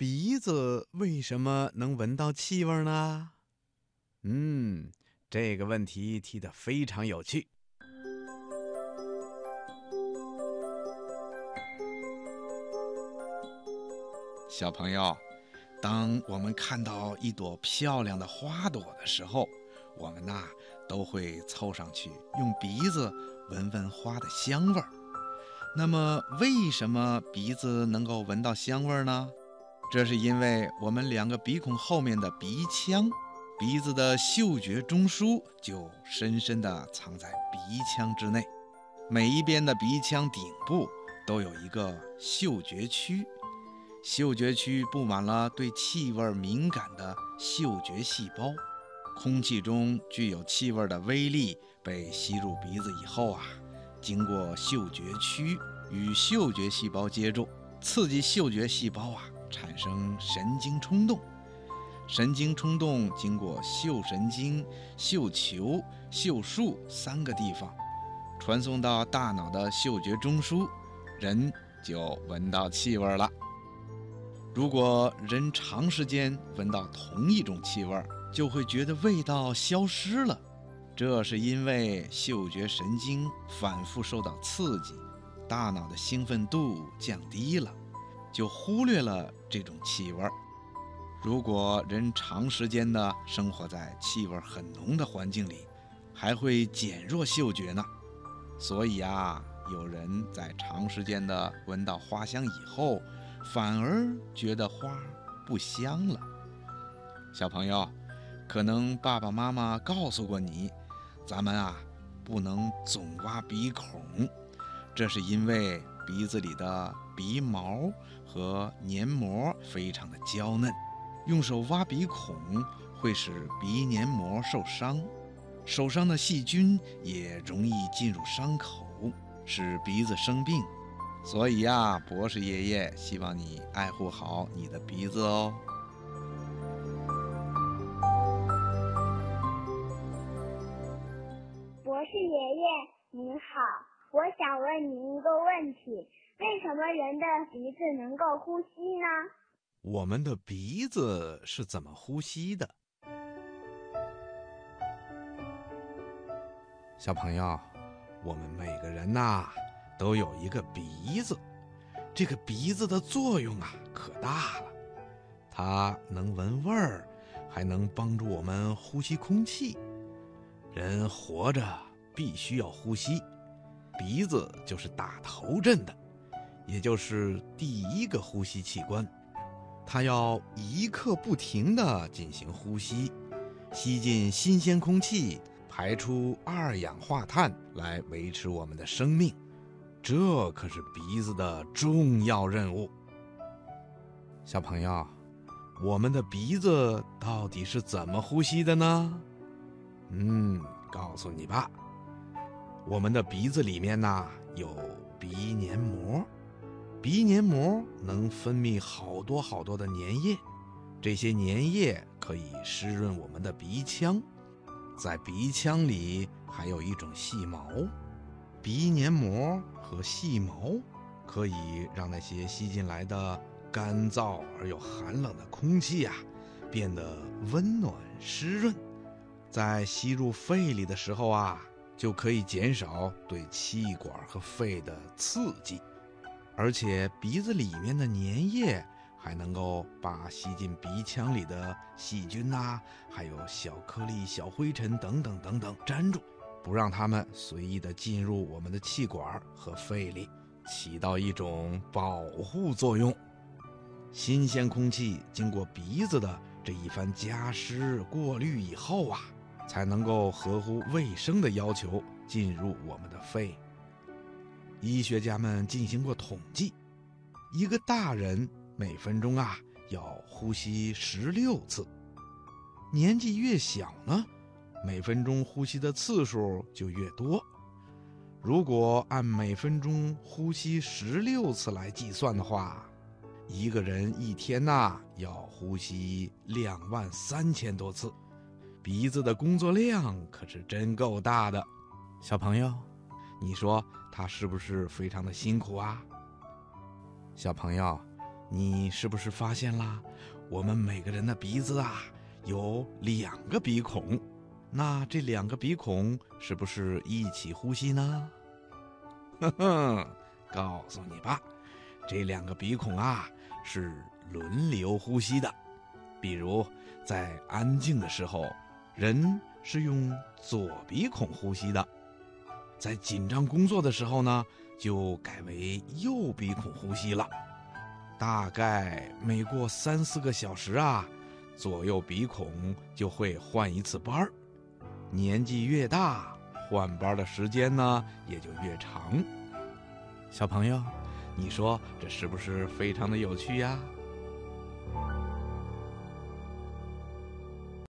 鼻子为什么能闻到气味呢？嗯，这个问题提得非常有趣。小朋友，当我们看到一朵漂亮的花朵的时候，我们呐都会凑上去用鼻子闻闻花的香味儿。那么，为什么鼻子能够闻到香味儿呢？这是因为我们两个鼻孔后面的鼻腔，鼻子的嗅觉中枢就深深地藏在鼻腔之内。每一边的鼻腔顶部都有一个嗅觉区，嗅觉区布满了对气味敏感的嗅觉细胞。空气中具有气味的微粒被吸入鼻子以后啊。经过嗅觉区与嗅觉细胞接触，刺激嗅觉细胞啊产生神经冲动。神经冲动经过嗅神经、嗅球、嗅树三个地方，传送到大脑的嗅觉中枢，人就闻到气味了。如果人长时间闻到同一种气味，就会觉得味道消失了。这是因为嗅觉神经反复受到刺激，大脑的兴奋度降低了，就忽略了这种气味。如果人长时间的生活在气味很浓的环境里，还会减弱嗅觉呢。所以啊，有人在长时间的闻到花香以后，反而觉得花不香了。小朋友，可能爸爸妈妈告诉过你。咱们啊，不能总挖鼻孔，这是因为鼻子里的鼻毛和黏膜非常的娇嫩，用手挖鼻孔会使鼻黏膜受伤，手上的细菌也容易进入伤口，使鼻子生病。所以呀，博士爷爷希望你爱护好你的鼻子哦。博士爷爷您好，我想问您一个问题：为什么人的鼻子能够呼吸呢？我们的鼻子是怎么呼吸的？小朋友，我们每个人呐都有一个鼻子，这个鼻子的作用啊可大了，它能闻味儿，还能帮助我们呼吸空气。人活着。必须要呼吸，鼻子就是打头阵的，也就是第一个呼吸器官。它要一刻不停地进行呼吸，吸进新鲜空气，排出二氧化碳来维持我们的生命。这可是鼻子的重要任务。小朋友，我们的鼻子到底是怎么呼吸的呢？嗯，告诉你吧。我们的鼻子里面呢有鼻黏膜，鼻黏膜能分泌好多好多的粘液，这些粘液可以湿润我们的鼻腔。在鼻腔里还有一种细毛，鼻黏膜和细毛可以让那些吸进来的干燥而又寒冷的空气呀变得温暖湿润，在吸入肺里的时候啊。就可以减少对气管和肺的刺激，而且鼻子里面的粘液还能够把吸进鼻腔里的细菌呐，还有小颗粒、小灰尘等等等等粘住，不让它们随意的进入我们的气管和肺里，起到一种保护作用。新鲜空气经过鼻子的这一番加湿过滤以后啊。才能够合乎卫生的要求进入我们的肺。医学家们进行过统计，一个大人每分钟啊要呼吸十六次，年纪越小呢，每分钟呼吸的次数就越多。如果按每分钟呼吸十六次来计算的话，一个人一天呐要呼吸两万三千多次。鼻子的工作量可是真够大的，小朋友，你说他是不是非常的辛苦啊？小朋友，你是不是发现啦？我们每个人的鼻子啊有两个鼻孔，那这两个鼻孔是不是一起呼吸呢？哼哼，告诉你吧，这两个鼻孔啊是轮流呼吸的。比如在安静的时候，人是用左鼻孔呼吸的；在紧张工作的时候呢，就改为右鼻孔呼吸了。大概每过三四个小时啊，左右鼻孔就会换一次班儿。年纪越大，换班的时间呢也就越长。小朋友，你说这是不是非常的有趣呀？